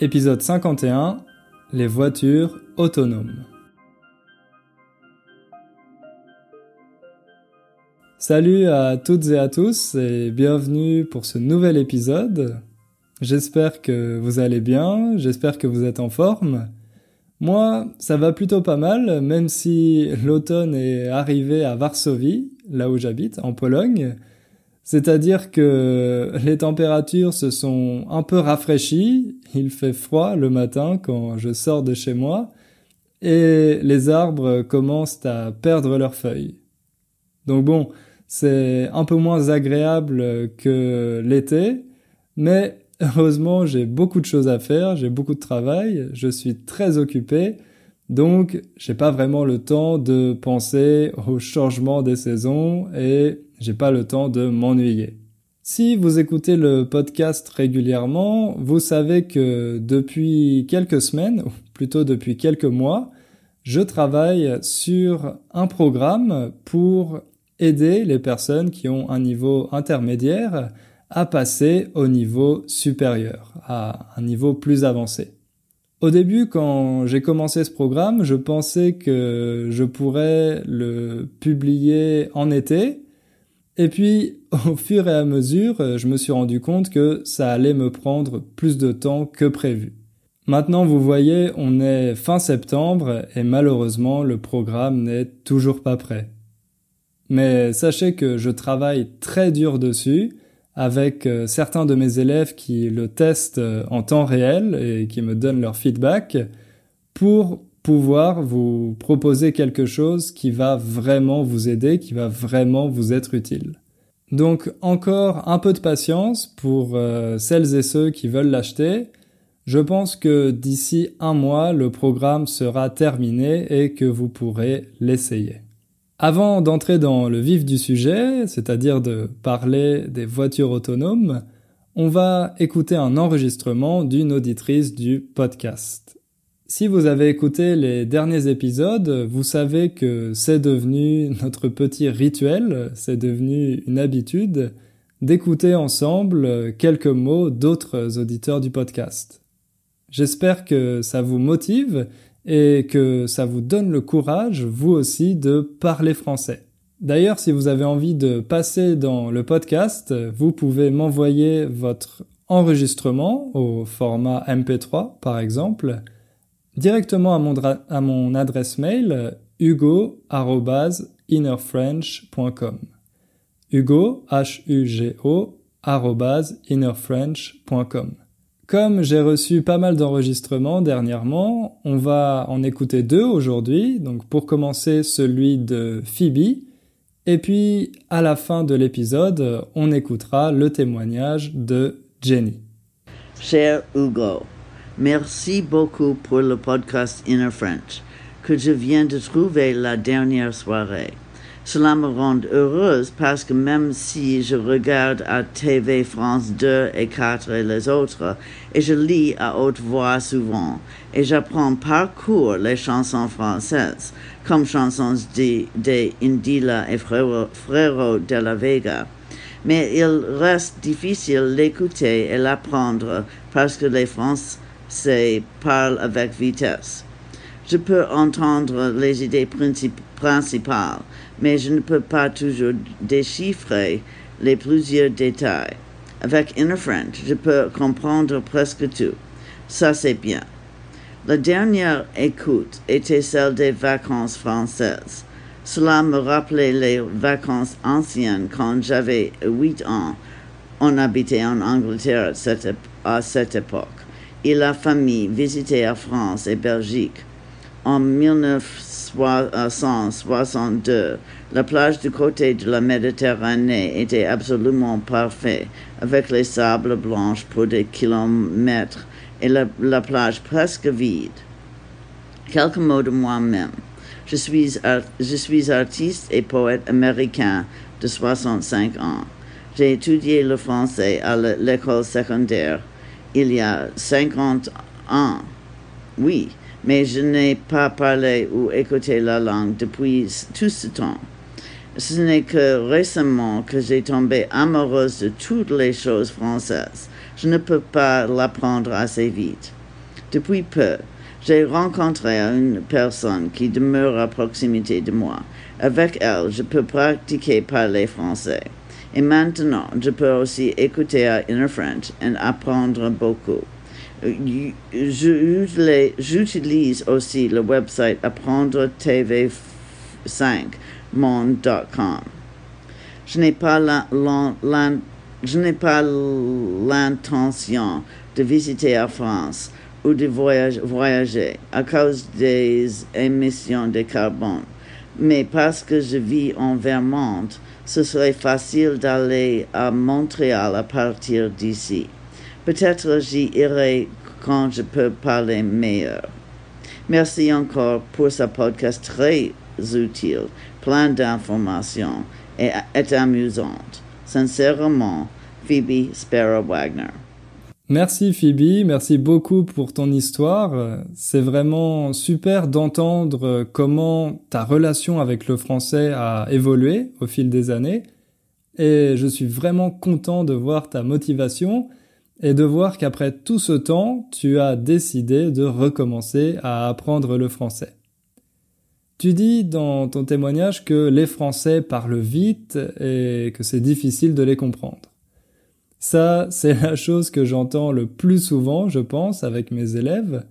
Épisode 51 Les voitures autonomes. Salut à toutes et à tous et bienvenue pour ce nouvel épisode. J'espère que vous allez bien, j'espère que vous êtes en forme. Moi, ça va plutôt pas mal, même si l'automne est arrivé à Varsovie, là où j'habite, en Pologne. C'est-à-dire que les températures se sont un peu rafraîchies, il fait froid le matin quand je sors de chez moi, et les arbres commencent à perdre leurs feuilles. Donc bon, c'est un peu moins agréable que l'été, mais heureusement j'ai beaucoup de choses à faire, j'ai beaucoup de travail, je suis très occupé, donc j'ai pas vraiment le temps de penser au changement des saisons et j'ai pas le temps de m'ennuyer. Si vous écoutez le podcast régulièrement, vous savez que depuis quelques semaines, ou plutôt depuis quelques mois, je travaille sur un programme pour aider les personnes qui ont un niveau intermédiaire à passer au niveau supérieur, à un niveau plus avancé. Au début, quand j'ai commencé ce programme, je pensais que je pourrais le publier en été, et puis au fur et à mesure, je me suis rendu compte que ça allait me prendre plus de temps que prévu. Maintenant, vous voyez, on est fin septembre et malheureusement, le programme n'est toujours pas prêt. Mais sachez que je travaille très dur dessus avec euh, certains de mes élèves qui le testent euh, en temps réel et qui me donnent leur feedback pour vous proposer quelque chose qui va vraiment vous aider, qui va vraiment vous être utile. Donc encore un peu de patience pour euh, celles et ceux qui veulent l'acheter. Je pense que d'ici un mois, le programme sera terminé et que vous pourrez l'essayer. Avant d'entrer dans le vif du sujet, c'est-à-dire de parler des voitures autonomes, on va écouter un enregistrement d'une auditrice du podcast. Si vous avez écouté les derniers épisodes, vous savez que c'est devenu notre petit rituel, c'est devenu une habitude d'écouter ensemble quelques mots d'autres auditeurs du podcast. J'espère que ça vous motive et que ça vous donne le courage, vous aussi, de parler français. D'ailleurs, si vous avez envie de passer dans le podcast, vous pouvez m'envoyer votre enregistrement au format MP3, par exemple, directement à mon, adresse mail hugo@innerfrench.com. Hugo, H-U-G-O, innerfrench.com. Comme j'ai reçu pas mal d'enregistrements dernièrement, on va en écouter deux aujourd'hui. Donc pour commencer celui de Phoebe. Et puis à la fin de l'épisode, on écoutera le témoignage de Jenny. Cher Hugo, merci beaucoup pour le podcast Inner French que je viens de trouver la dernière soirée. Cela me rend heureuse parce que même si je regarde à TV France 2 et 4 et les autres, et je lis à haute voix souvent, et j'apprends par cours les chansons françaises, comme chansons de, de Indila et Frérot, de la Vega. Mais il reste difficile d'écouter et l'apprendre parce que les Français parlent avec vitesse. Je peux entendre les idées principales, mais je ne peux pas toujours déchiffrer les plusieurs détails. Avec Inner French, je peux comprendre presque tout. Ça, c'est bien. La dernière écoute était celle des vacances françaises. Cela me rappelait les vacances anciennes quand j'avais huit ans. On habitait en Angleterre à cette époque. Et la famille visitait la France et Belgique. En 1962, la plage du côté de la Méditerranée était absolument parfaite, avec les sables blanches pour des kilomètres et la, plage presque vide. Quelques mots de moi-même. Je suis, je suis artiste et poète américain de 65 ans. J'ai étudié le français à l'école secondaire il y a 50 ans. Oui, mais je n'ai pas parlé ou écouté la langue depuis tout ce temps. Ce n'est que récemment que j'ai tombé amoureuse de toutes les choses françaises. Je ne peux pas l'apprendre assez vite. Depuis peu, j'ai rencontré une personne qui demeure à proximité de moi. Avec elle, je peux pratiquer parler français. Et maintenant, je peux aussi écouter à Inner French et apprendre beaucoup. J'utilise aussi le website apprendre tv5monde.com. Je n'ai pas l'intention de visiter la France ou de voyager à cause des émissions de carbone. Mais parce que je vis en Vermont, ce serait facile d'aller à Montréal à partir d'ici. Peut-être j'y irai quand je peux parler meilleur. Merci encore pour ce podcast très utile, plein d'informations et, et amusante. Sincèrement, Phoebe Sparrow Wagner. Merci Phoebe, merci beaucoup pour ton histoire. C'est vraiment super d'entendre comment ta relation avec le français a évolué au fil des années. Et je suis vraiment content de voir ta motivation et de voir qu'après tout ce temps, tu as décidé de recommencer à apprendre le français. Tu dis dans ton témoignage que les Français parlent vite et que c'est difficile de les comprendre. Ça, c'est la chose que j'entends le plus souvent, je pense, avec mes élèves,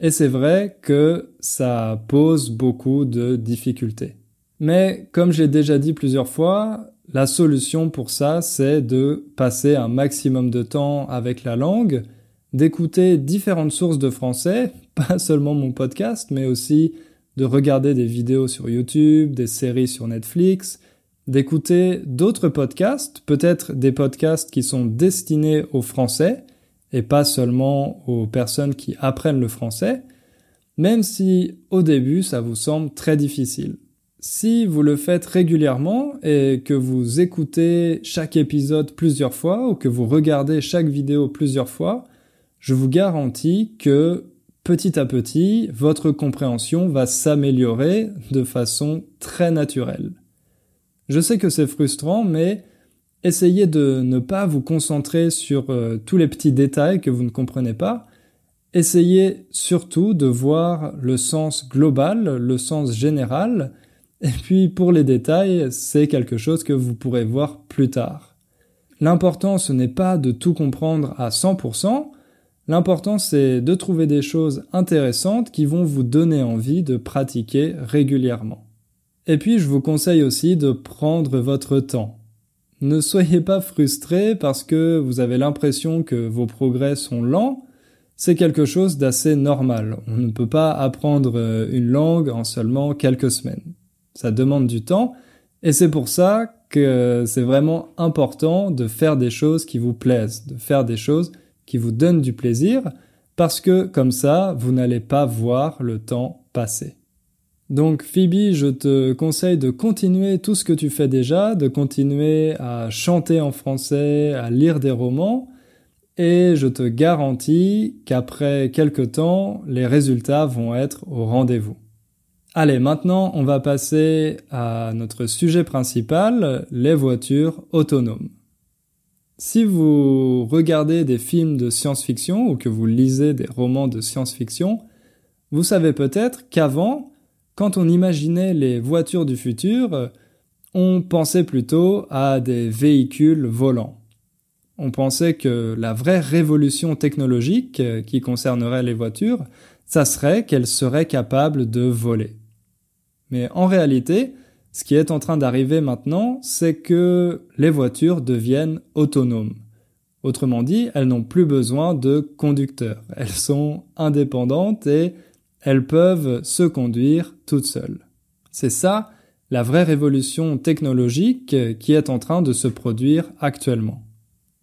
et c'est vrai que ça pose beaucoup de difficultés. Mais comme j'ai déjà dit plusieurs fois, la solution pour ça, c'est de passer un maximum de temps avec la langue, d'écouter différentes sources de français, pas seulement mon podcast, mais aussi de regarder des vidéos sur YouTube, des séries sur Netflix, d'écouter d'autres podcasts, peut-être des podcasts qui sont destinés aux Français et pas seulement aux personnes qui apprennent le français, même si au début ça vous semble très difficile. Si vous le faites régulièrement et que vous écoutez chaque épisode plusieurs fois ou que vous regardez chaque vidéo plusieurs fois, je vous garantis que petit à petit, votre compréhension va s'améliorer de façon très naturelle. Je sais que c'est frustrant, mais essayez de ne pas vous concentrer sur euh, tous les petits détails que vous ne comprenez pas. Essayez surtout de voir le sens global, le sens général, et puis pour les détails, c'est quelque chose que vous pourrez voir plus tard. L'important, ce n'est pas de tout comprendre à 100%, l'important c'est de trouver des choses intéressantes qui vont vous donner envie de pratiquer régulièrement. Et puis je vous conseille aussi de prendre votre temps. Ne soyez pas frustré parce que vous avez l'impression que vos progrès sont lents, c'est quelque chose d'assez normal. On ne peut pas apprendre euh, une langue en seulement quelques semaines. Ça demande du temps, et c'est pour ça que c'est vraiment important de faire des choses qui vous plaisent, de faire des choses qui vous donnent du plaisir, parce que comme ça, vous n'allez pas voir le temps passer. Donc Phoebe, je te conseille de continuer tout ce que tu fais déjà, de continuer à chanter en français, à lire des romans, et je te garantis qu'après quelques temps, les résultats vont être au rendez-vous. Allez, maintenant on va passer à notre sujet principal, les voitures autonomes. Si vous regardez des films de science-fiction ou que vous lisez des romans de science-fiction, vous savez peut-être qu'avant, quand on imaginait les voitures du futur, on pensait plutôt à des véhicules volants. On pensait que la vraie révolution technologique qui concernerait les voitures, ça serait qu'elles seraient capables de voler. Mais en réalité, ce qui est en train d'arriver maintenant, c'est que les voitures deviennent autonomes. Autrement dit, elles n'ont plus besoin de conducteurs. Elles sont indépendantes et elles peuvent se conduire toutes seules. C'est ça la vraie révolution technologique qui est en train de se produire actuellement.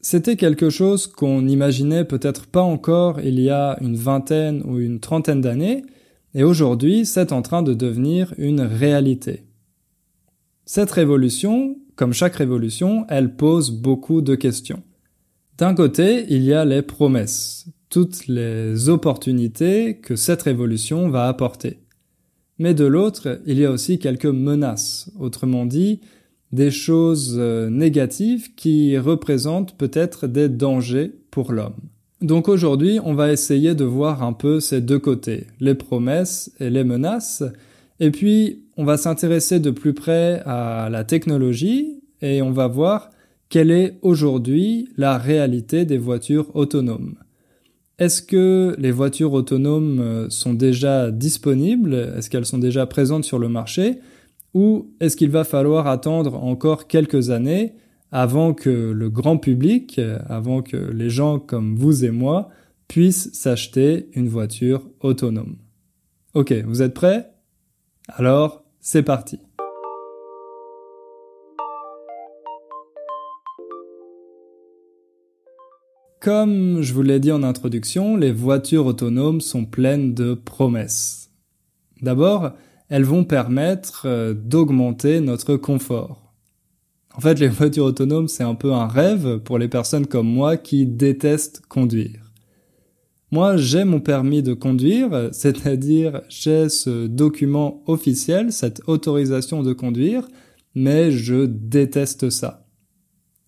C'était quelque chose qu'on n'imaginait peut-être pas encore il y a une vingtaine ou une trentaine d'années, et aujourd'hui c'est en train de devenir une réalité. Cette révolution, comme chaque révolution, elle pose beaucoup de questions. D'un côté, il y a les promesses, toutes les opportunités que cette révolution va apporter. Mais de l'autre, il y a aussi quelques menaces, autrement dit, des choses euh, négatives qui représentent peut-être des dangers pour l'homme. Donc aujourd'hui, on va essayer de voir un peu ces deux côtés, les promesses et les menaces, et puis on va s'intéresser de plus près à la technologie et on va voir quelle est aujourd'hui la réalité des voitures autonomes. Est-ce que les voitures autonomes euh, sont déjà disponibles? Est-ce qu'elles sont déjà présentes sur le marché? Ou est-ce qu'il va falloir attendre encore quelques années avant que le grand public, avant que les gens comme vous et moi puissent s'acheter une voiture autonome? Ok, vous êtes prêts? Alors, c'est parti. Comme je vous l'ai dit en introduction, les voitures autonomes sont pleines de promesses. D'abord, elles vont permettre euh, d'augmenter notre confort. En fait, les voitures autonomes, c'est un peu un rêve pour les personnes comme moi qui détestent conduire. Moi, j'ai mon permis de conduire, c'est-à-dire j'ai ce document officiel, cette autorisation de conduire, mais je déteste ça.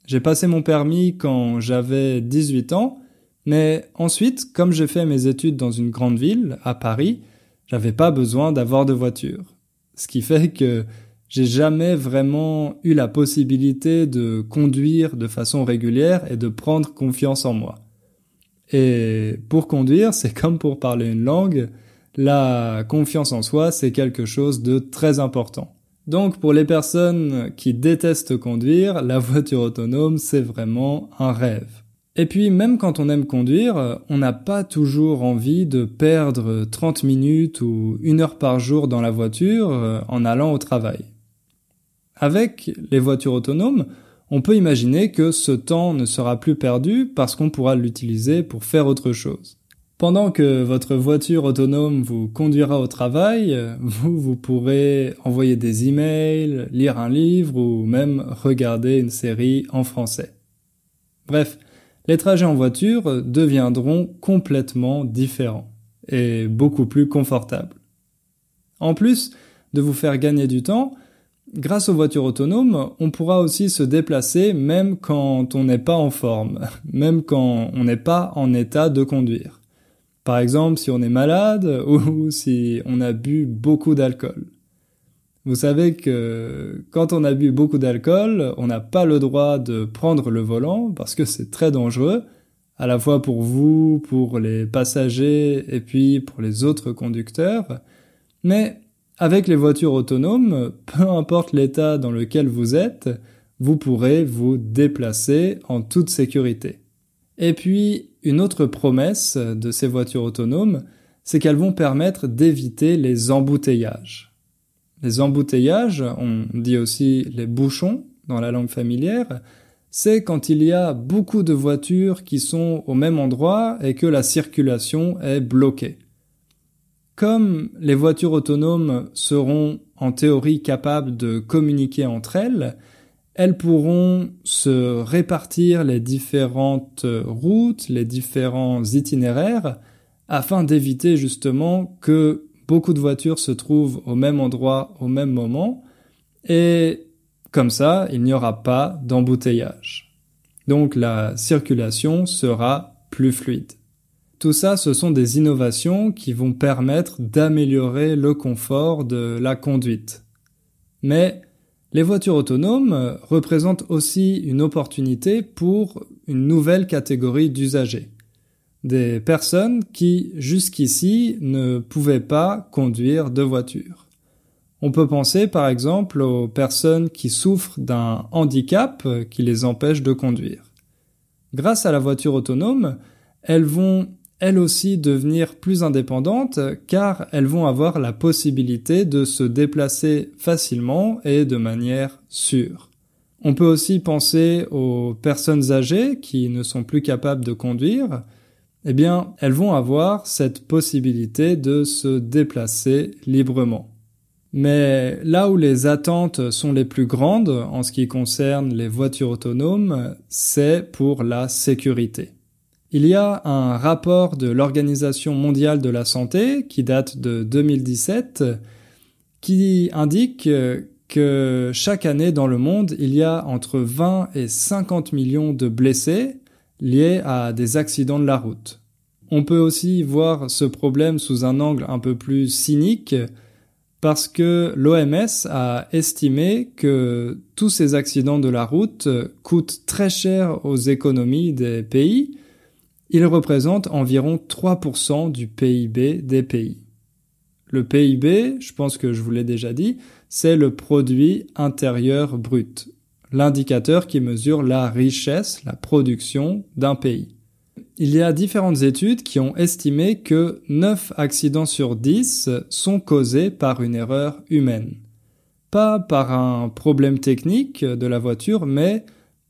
J'ai passé mon permis quand j'avais 18 ans, mais ensuite, comme j'ai fait mes études dans une grande ville, à Paris, j'avais pas besoin d'avoir de voiture. Ce qui fait que j'ai jamais vraiment eu la possibilité de conduire de façon régulière et de prendre confiance en moi. Et pour conduire, c'est comme pour parler une langue, la confiance en soi, c'est quelque chose de très important. Donc pour les personnes qui détestent conduire, la voiture autonome, c'est vraiment un rêve. Et puis même quand on aime conduire, on n'a pas toujours envie de perdre 30 minutes ou une heure par jour dans la voiture euh, en allant au travail. Avec les voitures autonomes, on peut imaginer que ce temps ne sera plus perdu parce qu'on pourra l'utiliser pour faire autre chose. Pendant que votre voiture autonome vous conduira au travail, vous, vous pourrez envoyer des emails, lire un livre ou même regarder une série en français. Bref, les trajets en voiture deviendront complètement différents et beaucoup plus confortables. En plus de vous faire gagner du temps, grâce aux voitures autonomes, on pourra aussi se déplacer même quand on n'est pas en forme, même quand on n'est pas en état de conduire. Par exemple, si on est malade ou si on a bu beaucoup d'alcool. Vous savez que quand on a bu beaucoup d'alcool, on n'a pas le droit de prendre le volant parce que c'est très dangereux, à la fois pour vous, pour les passagers et puis pour les autres conducteurs. Mais avec les voitures autonomes, peu importe l'état dans lequel vous êtes, vous pourrez vous déplacer en toute sécurité. Et puis, une autre promesse de ces voitures autonomes, c'est qu'elles vont permettre d'éviter les embouteillages. Les embouteillages, on dit aussi les bouchons dans la langue familière, c'est quand il y a beaucoup de voitures qui sont au même endroit et que la circulation est bloquée. Comme les voitures autonomes seront en théorie capables de communiquer entre elles, elles pourront se répartir les différentes routes, les différents itinéraires, afin d'éviter justement que beaucoup de voitures se trouvent au même endroit au même moment, et comme ça, il n'y aura pas d'embouteillage. Donc la circulation sera plus fluide. Tout ça, ce sont des innovations qui vont permettre d'améliorer le confort de la conduite. Mais les voitures autonomes représentent aussi une opportunité pour une nouvelle catégorie d'usagers. Des personnes qui, jusqu'ici, ne pouvaient pas conduire de voiture. On peut penser par exemple aux personnes qui souffrent d'un handicap qui les empêche de conduire. Grâce à la voiture autonome, elles vont elles aussi devenir plus indépendantes car elles vont avoir la possibilité de se déplacer facilement et de manière sûre. On peut aussi penser aux personnes âgées qui ne sont plus capables de conduire. Eh bien, elles vont avoir cette possibilité de se déplacer librement. Mais là où les attentes sont les plus grandes en ce qui concerne les voitures autonomes, c'est pour la sécurité. Il y a un rapport de l'Organisation mondiale de la santé qui date de 2017 qui indique que chaque année dans le monde, il y a entre 20 et 50 millions de blessés liés à des accidents de la route. On peut aussi voir ce problème sous un angle un peu plus cynique parce que l'OMS a estimé que tous ces accidents de la route coûtent très cher aux économies des pays. Ils représentent environ 3% du PIB des pays. Le PIB, je pense que je vous l'ai déjà dit, c'est le produit intérieur brut, l'indicateur qui mesure la richesse, la production d'un pays. Il y a différentes études qui ont estimé que 9 accidents sur 10 sont causés par une erreur humaine. Pas par un problème technique de la voiture, mais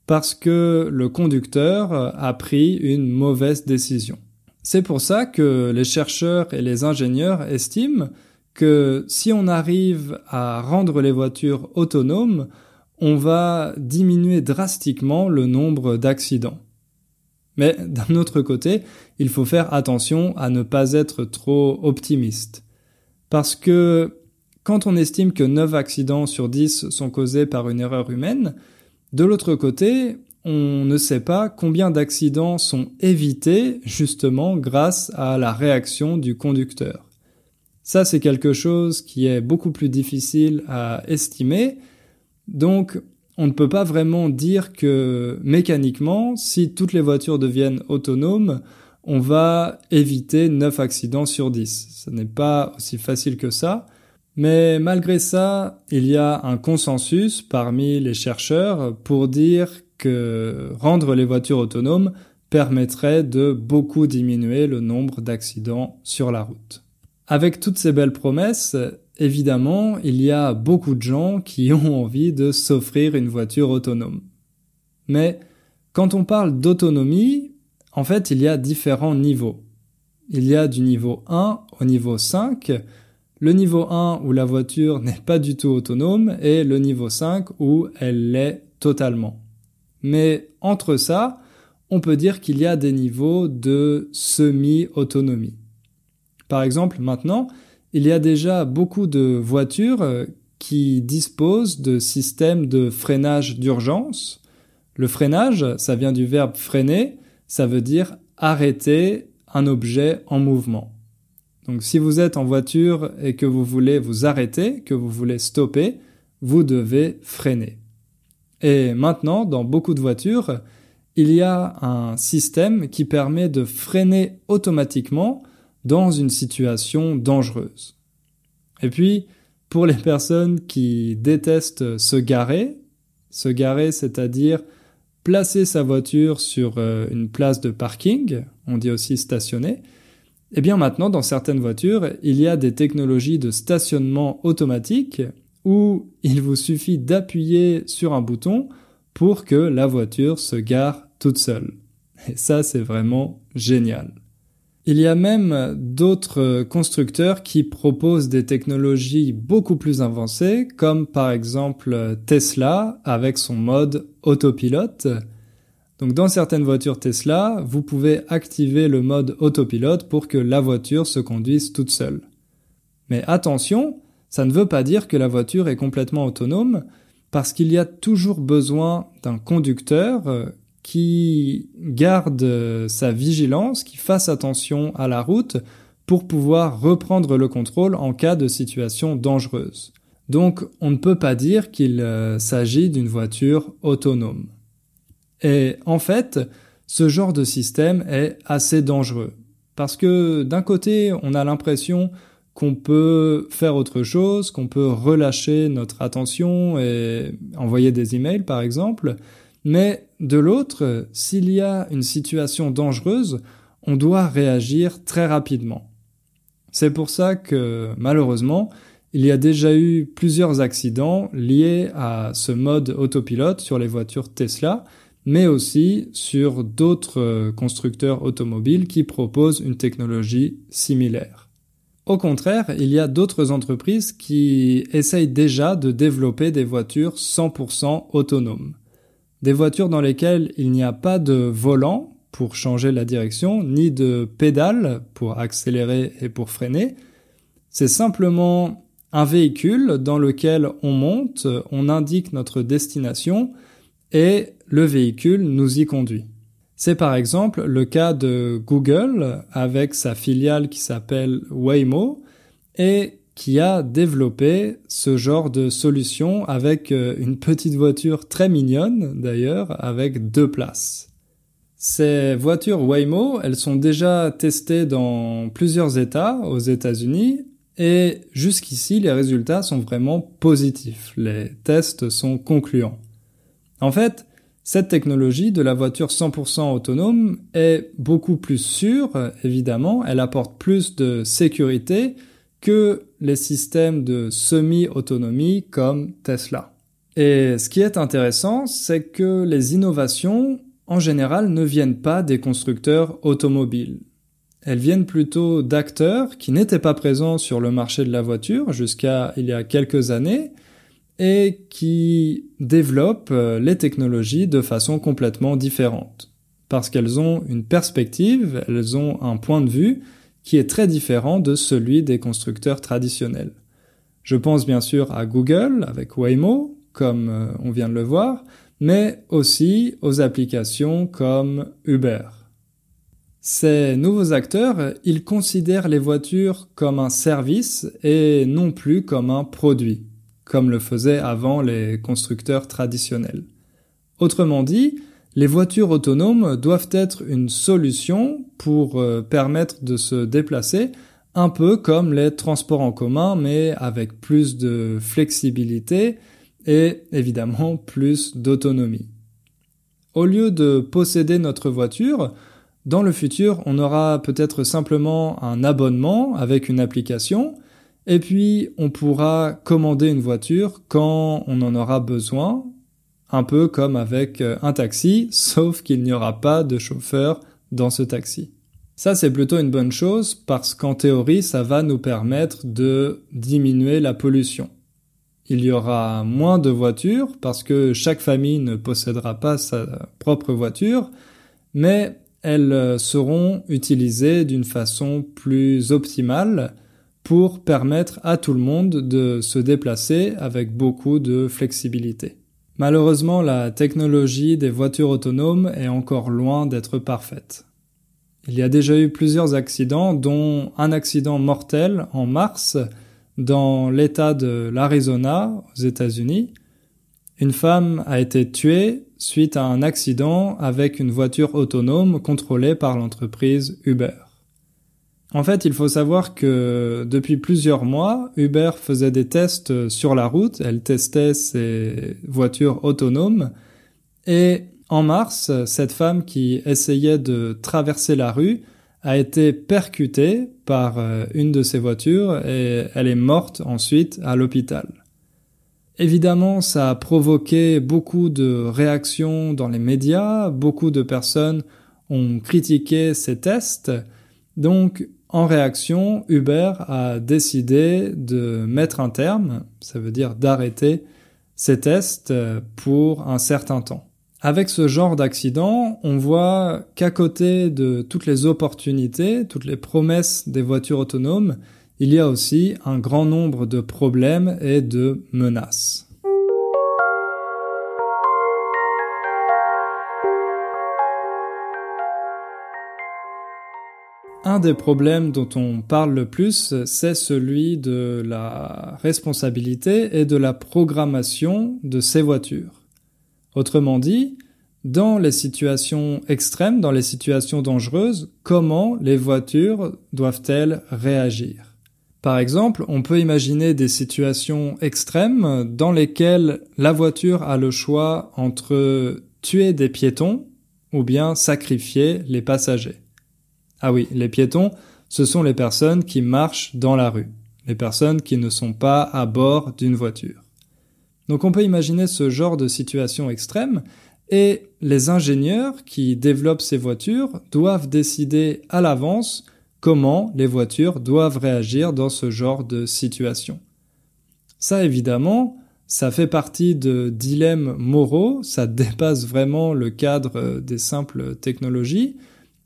parce que le conducteur a pris une mauvaise décision. C'est pour ça que les chercheurs et les ingénieurs estiment que si on arrive à rendre les voitures autonomes, on va diminuer drastiquement le nombre d'accidents. Mais d'un autre côté, il faut faire attention à ne pas être trop optimiste. Parce que quand on estime que 9 accidents sur 10 sont causés par une erreur humaine, de l'autre côté, on ne sait pas combien d'accidents sont évités justement grâce à la réaction du conducteur. Ça, c'est quelque chose qui est beaucoup plus difficile à estimer. Donc, on ne peut pas vraiment dire que mécaniquement, si toutes les voitures deviennent autonomes, on va éviter 9 accidents sur 10. Ce n'est pas aussi facile que ça. Mais malgré ça, il y a un consensus parmi les chercheurs pour dire que rendre les voitures autonomes permettrait de beaucoup diminuer le nombre d'accidents sur la route. Avec toutes ces belles promesses, évidemment, il y a beaucoup de gens qui ont envie de s'offrir une voiture autonome. Mais quand on parle d'autonomie, en fait, il y a différents niveaux. Il y a du niveau 1 au niveau 5, le niveau 1 où la voiture n'est pas du tout autonome et le niveau 5 où elle l'est totalement. Mais entre ça, on peut dire qu'il y a des niveaux de semi-autonomie. Par exemple, maintenant, il y a déjà beaucoup de voitures euh, qui disposent de systèmes de freinage d'urgence. Le freinage, ça vient du verbe freiner, ça veut dire arrêter un objet en mouvement. Donc si vous êtes en voiture et que vous voulez vous arrêter, que vous voulez stopper, vous devez freiner. Et maintenant, dans beaucoup de voitures, il y a un système qui permet de freiner automatiquement dans une situation dangereuse. Et puis, pour les personnes qui détestent se garer, se garer, c'est-à-dire placer sa voiture sur euh, une place de parking, on dit aussi stationner, eh bien maintenant, dans certaines voitures, il y a des technologies de stationnement automatique où il vous suffit d'appuyer sur un bouton pour que la voiture se gare toute seule. Et ça, c'est vraiment génial. Il y a même d'autres constructeurs qui proposent des technologies beaucoup plus avancées, comme par exemple Tesla avec son mode autopilote. Donc dans certaines voitures Tesla, vous pouvez activer le mode autopilote pour que la voiture se conduise toute seule. Mais attention, ça ne veut pas dire que la voiture est complètement autonome, parce qu'il y a toujours besoin d'un conducteur euh, qui garde euh, sa vigilance, qui fasse attention à la route pour pouvoir reprendre le contrôle en cas de situation dangereuse. Donc on ne peut pas dire qu'il euh, s'agit d'une voiture autonome. Et en fait, ce genre de système est assez dangereux. Parce que d'un côté, on a l'impression qu'on peut faire autre chose, qu'on peut relâcher notre attention et envoyer des emails par exemple, mais de l'autre, s'il y a une situation dangereuse, on doit réagir très rapidement. C'est pour ça que malheureusement, il y a déjà eu plusieurs accidents liés à ce mode autopilote sur les voitures Tesla, mais aussi sur d'autres constructeurs automobiles qui proposent une technologie similaire. Au contraire, il y a d'autres entreprises qui essayent déjà de développer des voitures 100% autonomes. Des voitures dans lesquelles il n'y a pas de volant pour changer la direction, ni de pédale pour accélérer et pour freiner. C'est simplement un véhicule dans lequel on monte, on indique notre destination et le véhicule nous y conduit. C'est par exemple le cas de Google avec sa filiale qui s'appelle Waymo et qui a développé ce genre de solution avec euh, une petite voiture très mignonne d'ailleurs avec deux places. Ces voitures Waymo, elles sont déjà testées dans plusieurs États aux États-Unis et jusqu'ici les résultats sont vraiment positifs. Les tests sont concluants. En fait, cette technologie de la voiture 100% autonome est beaucoup plus sûre, évidemment, elle apporte plus de sécurité que les systèmes de semi-autonomie comme Tesla. Et ce qui est intéressant, c'est que les innovations, en général, ne viennent pas des constructeurs automobiles. Elles viennent plutôt d'acteurs qui n'étaient pas présents sur le marché de la voiture jusqu'à il y a quelques années, et qui développent euh, les technologies de façon complètement différente. Parce qu'elles ont une perspective, elles ont un point de vue qui est très différent de celui des constructeurs traditionnels. Je pense bien sûr à Google avec Waymo, comme euh, on vient de le voir, mais aussi aux applications comme Uber. Ces nouveaux acteurs, ils considèrent les voitures comme un service et non plus comme un produit comme le faisaient avant les constructeurs traditionnels. Autrement dit, les voitures autonomes doivent être une solution pour euh, permettre de se déplacer un peu comme les transports en commun mais avec plus de flexibilité et évidemment plus d'autonomie. Au lieu de posséder notre voiture, dans le futur, on aura peut-être simplement un abonnement avec une application et puis, on pourra commander une voiture quand on en aura besoin, un peu comme avec euh, un taxi, sauf qu'il n'y aura pas de chauffeur dans ce taxi. Ça, c'est plutôt une bonne chose parce qu'en théorie, ça va nous permettre de diminuer la pollution. Il y aura moins de voitures parce que chaque famille ne possédera pas sa propre voiture, mais elles euh, seront utilisées d'une façon plus optimale pour permettre à tout le monde de se déplacer avec beaucoup de flexibilité. Malheureusement, la technologie des voitures autonomes est encore loin d'être parfaite. Il y a déjà eu plusieurs accidents, dont un accident mortel en mars dans l'État de l'Arizona aux États-Unis. Une femme a été tuée suite à un accident avec une voiture autonome contrôlée par l'entreprise Uber. En fait, il faut savoir que depuis plusieurs mois, Uber faisait des tests sur la route, elle testait ses voitures autonomes, et en mars, cette femme qui essayait de traverser la rue a été percutée par euh, une de ses voitures et elle est morte ensuite à l'hôpital. Évidemment, ça a provoqué beaucoup de réactions dans les médias, beaucoup de personnes ont critiqué ces tests, donc en réaction, Uber a décidé de mettre un terme, ça veut dire d'arrêter ces tests pour un certain temps. Avec ce genre d'accident, on voit qu'à côté de toutes les opportunités, toutes les promesses des voitures autonomes, il y a aussi un grand nombre de problèmes et de menaces. Un des problèmes dont on parle le plus, c'est celui de la responsabilité et de la programmation de ces voitures. Autrement dit, dans les situations extrêmes, dans les situations dangereuses, comment les voitures doivent-elles réagir? Par exemple, on peut imaginer des situations extrêmes dans lesquelles la voiture a le choix entre tuer des piétons ou bien sacrifier les passagers. Ah oui, les piétons, ce sont les personnes qui marchent dans la rue, les personnes qui ne sont pas à bord d'une voiture. Donc on peut imaginer ce genre de situation extrême et les ingénieurs qui développent ces voitures doivent décider à l'avance comment les voitures doivent réagir dans ce genre de situation. Ça évidemment, ça fait partie de dilemmes moraux, ça dépasse vraiment le cadre des simples technologies,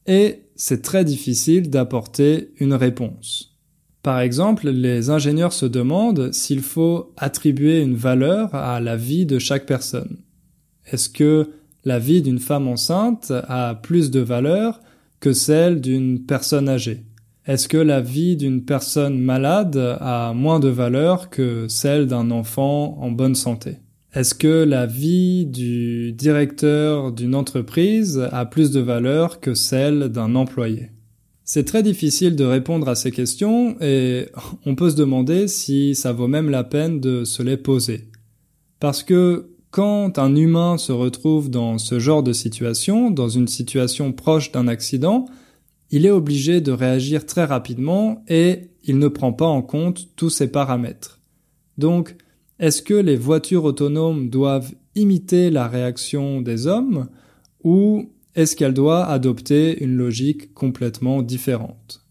et c'est très difficile d'apporter une réponse. Par exemple, les ingénieurs se demandent s'il faut attribuer une valeur à la vie de chaque personne. Est-ce que la vie d'une femme enceinte a plus de valeur que celle d'une personne âgée? Est-ce que la vie d'une personne malade a moins de valeur que celle d'un enfant en bonne santé? Est-ce que la vie du directeur d'une entreprise a plus de valeur que celle d'un employé? C'est très difficile de répondre à ces questions et on peut se demander si ça vaut même la peine de se les poser. Parce que quand un humain se retrouve dans ce genre de situation, dans une situation proche d'un accident, il est obligé de réagir très rapidement et il ne prend pas en compte tous ces paramètres. Donc, est-ce que les voitures autonomes doivent imiter la réaction des hommes ou est-ce qu'elle doit adopter une logique complètement différente?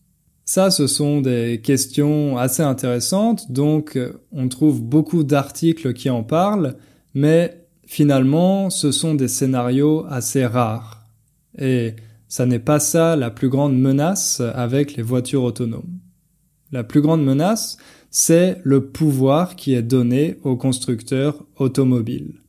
Ça, ce sont des questions assez intéressantes, donc on trouve beaucoup d'articles qui en parlent, mais finalement, ce sont des scénarios assez rares. Et ça n'est pas ça la plus grande menace avec les voitures autonomes. La plus grande menace, c'est le pouvoir qui est donné aux constructeurs automobiles.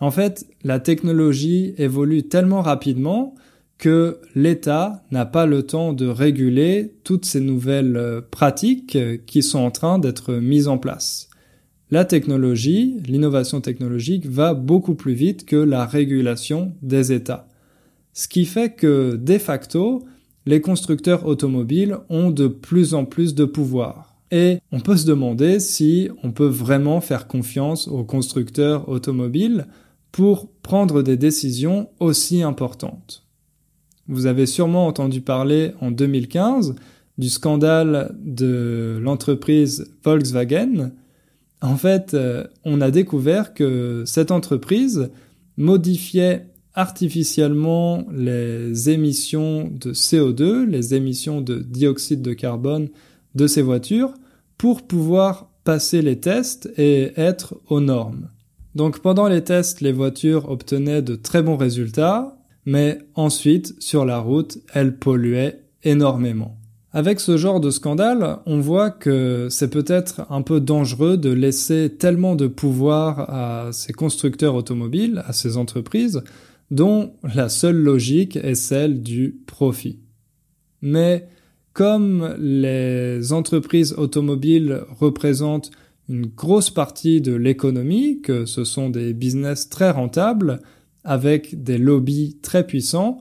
En fait, la technologie évolue tellement rapidement que l'État n'a pas le temps de réguler toutes ces nouvelles euh, pratiques qui sont en train d'être mises en place. La technologie, l'innovation technologique va beaucoup plus vite que la régulation des États. Ce qui fait que, de facto, les constructeurs automobiles ont de plus en plus de pouvoir. Et on peut se demander si on peut vraiment faire confiance aux constructeurs automobiles pour prendre des décisions aussi importantes. Vous avez sûrement entendu parler en 2015 du scandale de l'entreprise Volkswagen. En fait, euh, on a découvert que cette entreprise modifiait artificiellement les émissions de CO2, les émissions de dioxyde de carbone de ces voitures pour pouvoir passer les tests et être aux normes. Donc pendant les tests, les voitures obtenaient de très bons résultats, mais ensuite, sur la route, elles polluaient énormément. Avec ce genre de scandale, on voit que c'est peut-être un peu dangereux de laisser tellement de pouvoir à ces constructeurs automobiles, à ces entreprises, dont la seule logique est celle du profit. Mais comme les entreprises automobiles représentent une grosse partie de l'économie, que ce sont des business très rentables, avec des lobbies très puissants,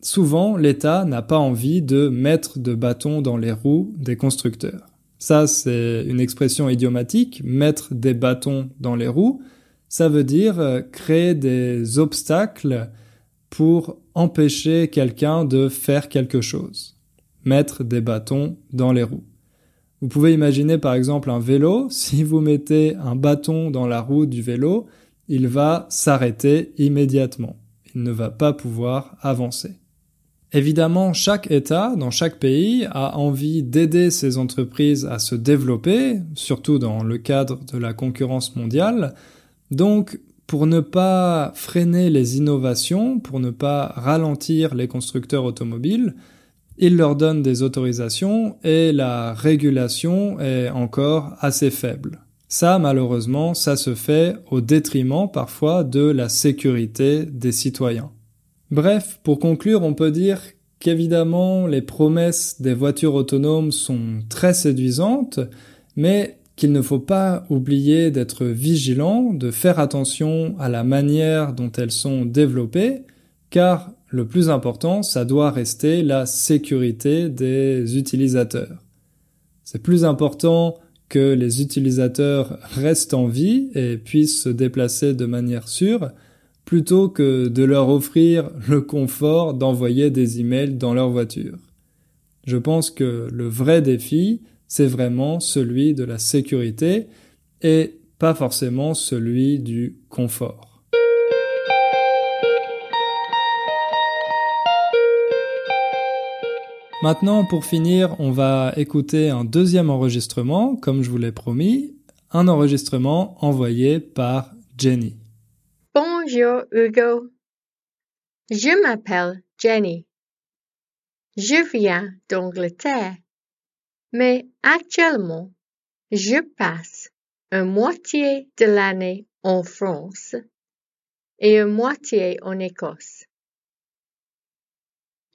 souvent l'État n'a pas envie de mettre de bâtons dans les roues des constructeurs. Ça, c'est une expression idiomatique, mettre des bâtons dans les roues. Ça veut dire euh, créer des obstacles pour empêcher quelqu'un de faire quelque chose. Mettre des bâtons dans les roues. Vous pouvez imaginer par exemple un vélo, si vous mettez un bâton dans la roue du vélo, il va s'arrêter immédiatement. Il ne va pas pouvoir avancer. Évidemment, chaque État, dans chaque pays, a envie d'aider ses entreprises à se développer, surtout dans le cadre de la concurrence mondiale. Donc, pour ne pas freiner les innovations, pour ne pas ralentir les constructeurs automobiles, il leur donne des autorisations et la régulation est encore assez faible. Ça, malheureusement, ça se fait au détriment parfois de la sécurité des citoyens. Bref, pour conclure, on peut dire qu'évidemment les promesses des voitures autonomes sont très séduisantes, mais qu'il ne faut pas oublier d'être vigilant, de faire attention à la manière dont elles sont développées, car le plus important, ça doit rester la sécurité des utilisateurs. C'est plus important que les utilisateurs restent en vie et puissent se déplacer de manière sûre, plutôt que de leur offrir le confort d'envoyer des emails dans leur voiture. Je pense que le vrai défi, c'est vraiment celui de la sécurité et pas forcément celui du confort. Maintenant, pour finir, on va écouter un deuxième enregistrement, comme je vous l'ai promis, un enregistrement envoyé par Jenny. Bonjour Hugo. Je m'appelle Jenny. Je viens d'Angleterre, mais actuellement, je passe un moitié de l'année en France. et une moitié en Écosse.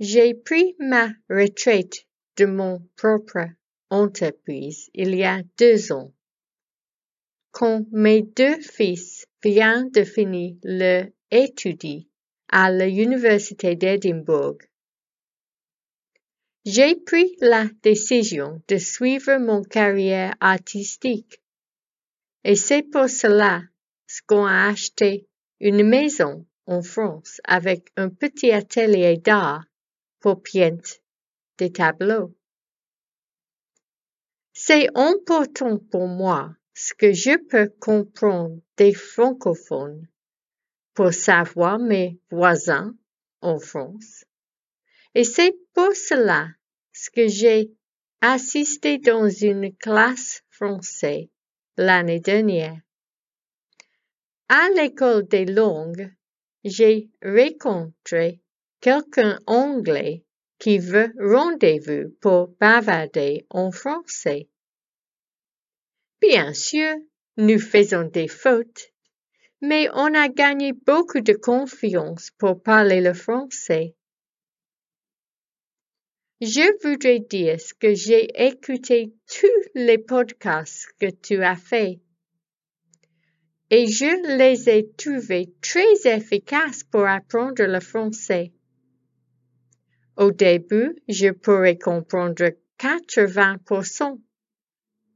J'ai pris ma retraite de mon propre entreprise il y a deux ans, quand mes deux fils viennent de finir leur étude à l'Université d'Édimbourg. J'ai pris la décision de suivre mon carrière artistique et c'est pour cela qu'on a acheté une maison en France avec un petit atelier d'art pour peindre des tableaux. C'est important pour moi ce que je peux comprendre des francophones pour savoir mes voisins en France. Et c'est pour cela que j'ai assisté dans une classe française l'année dernière. À l'école des langues, j'ai rencontré quelqu'un anglais qui veut rendez-vous pour bavarder en français. Bien sûr, nous faisons des fautes, mais on a gagné beaucoup de confiance pour parler le français. Je voudrais dire que j'ai écouté tous les podcasts que tu as faits et je les ai trouvés très efficaces pour apprendre le français. Au début, je pourrais comprendre 80%.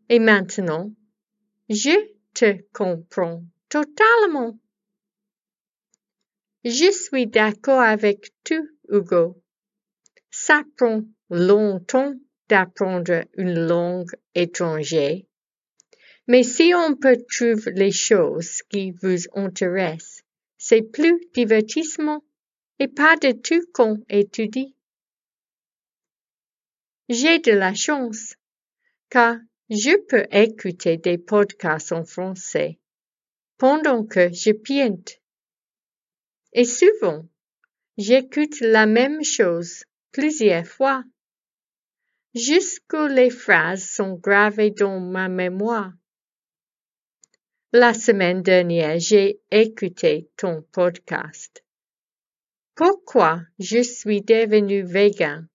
Et maintenant, je te comprends totalement. Je suis d'accord avec tout, Hugo. Ça prend longtemps d'apprendre une langue étrangère mais si on peut trouver les choses qui vous intéressent, c'est plus divertissement et pas de tout qu'on étudie. J'ai de la chance, car je peux écouter des podcasts en français pendant que je peinte. Et souvent, j'écoute la même chose plusieurs fois, jusqu'où les phrases sont gravées dans ma mémoire. La semaine dernière, j'ai écouté ton podcast. Pourquoi je suis devenu vegan?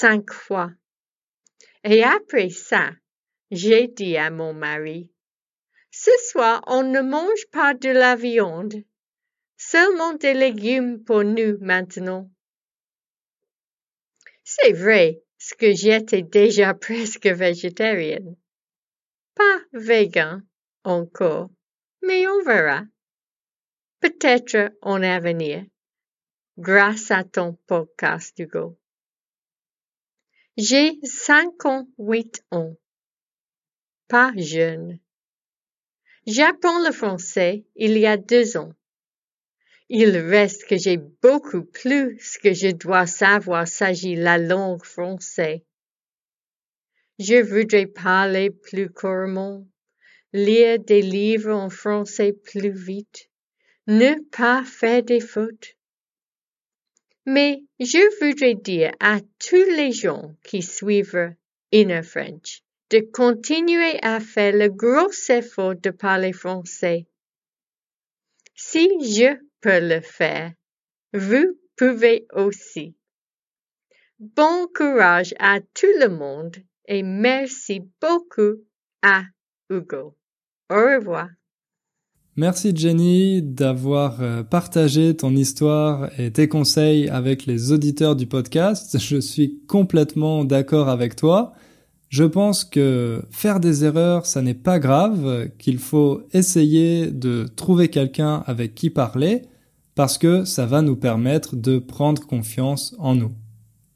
Cinq fois. Et après ça, j'ai dit à mon mari, ce soir, on ne mange pas de la viande, seulement des légumes pour nous maintenant. C'est vrai, ce que j'étais déjà presque végétarienne. Pas vegan encore, mais on verra. Peut-être en avenir, grâce à ton podcast, Hugo. J'ai cinquante-huit ans. Pas jeune. J'apprends le français il y a deux ans. Il reste que j'ai beaucoup plus que je dois savoir s'agit la langue française. Je voudrais parler plus couramment lire des livres en français plus vite, ne pas faire des fautes. Mais je voudrais dire à tous les gens qui suivent Inner French de continuer à faire le gros effort de parler français. Si je peux le faire, vous pouvez aussi. Bon courage à tout le monde et merci beaucoup à Hugo. Au revoir. Merci Jenny d'avoir euh, partagé ton histoire et tes conseils avec les auditeurs du podcast. Je suis complètement d'accord avec toi. Je pense que faire des erreurs, ça n'est pas grave, qu'il faut essayer de trouver quelqu'un avec qui parler parce que ça va nous permettre de prendre confiance en nous.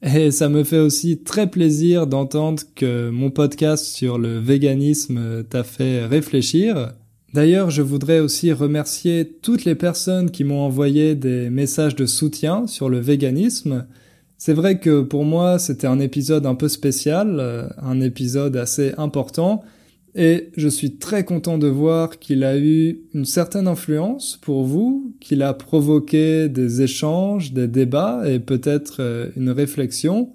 Et ça me fait aussi très plaisir d'entendre que mon podcast sur le véganisme t'a fait réfléchir. D'ailleurs, je voudrais aussi remercier toutes les personnes qui m'ont envoyé des messages de soutien sur le véganisme. C'est vrai que pour moi, c'était un épisode un peu spécial, un épisode assez important, et je suis très content de voir qu'il a eu une certaine influence pour vous, qu'il a provoqué des échanges, des débats et peut-être euh, une réflexion.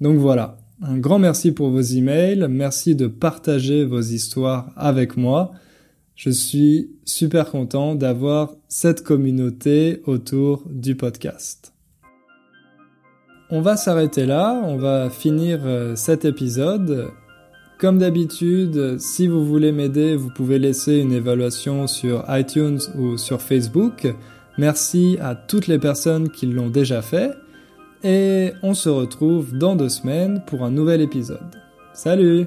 Donc voilà, un grand merci pour vos emails, merci de partager vos histoires avec moi. Je suis super content d'avoir cette communauté autour du podcast. On va s'arrêter là, on va finir euh, cet épisode. Comme d'habitude, si vous voulez m'aider, vous pouvez laisser une évaluation sur iTunes ou sur Facebook. Merci à toutes les personnes qui l'ont déjà fait. Et on se retrouve dans deux semaines pour un nouvel épisode. Salut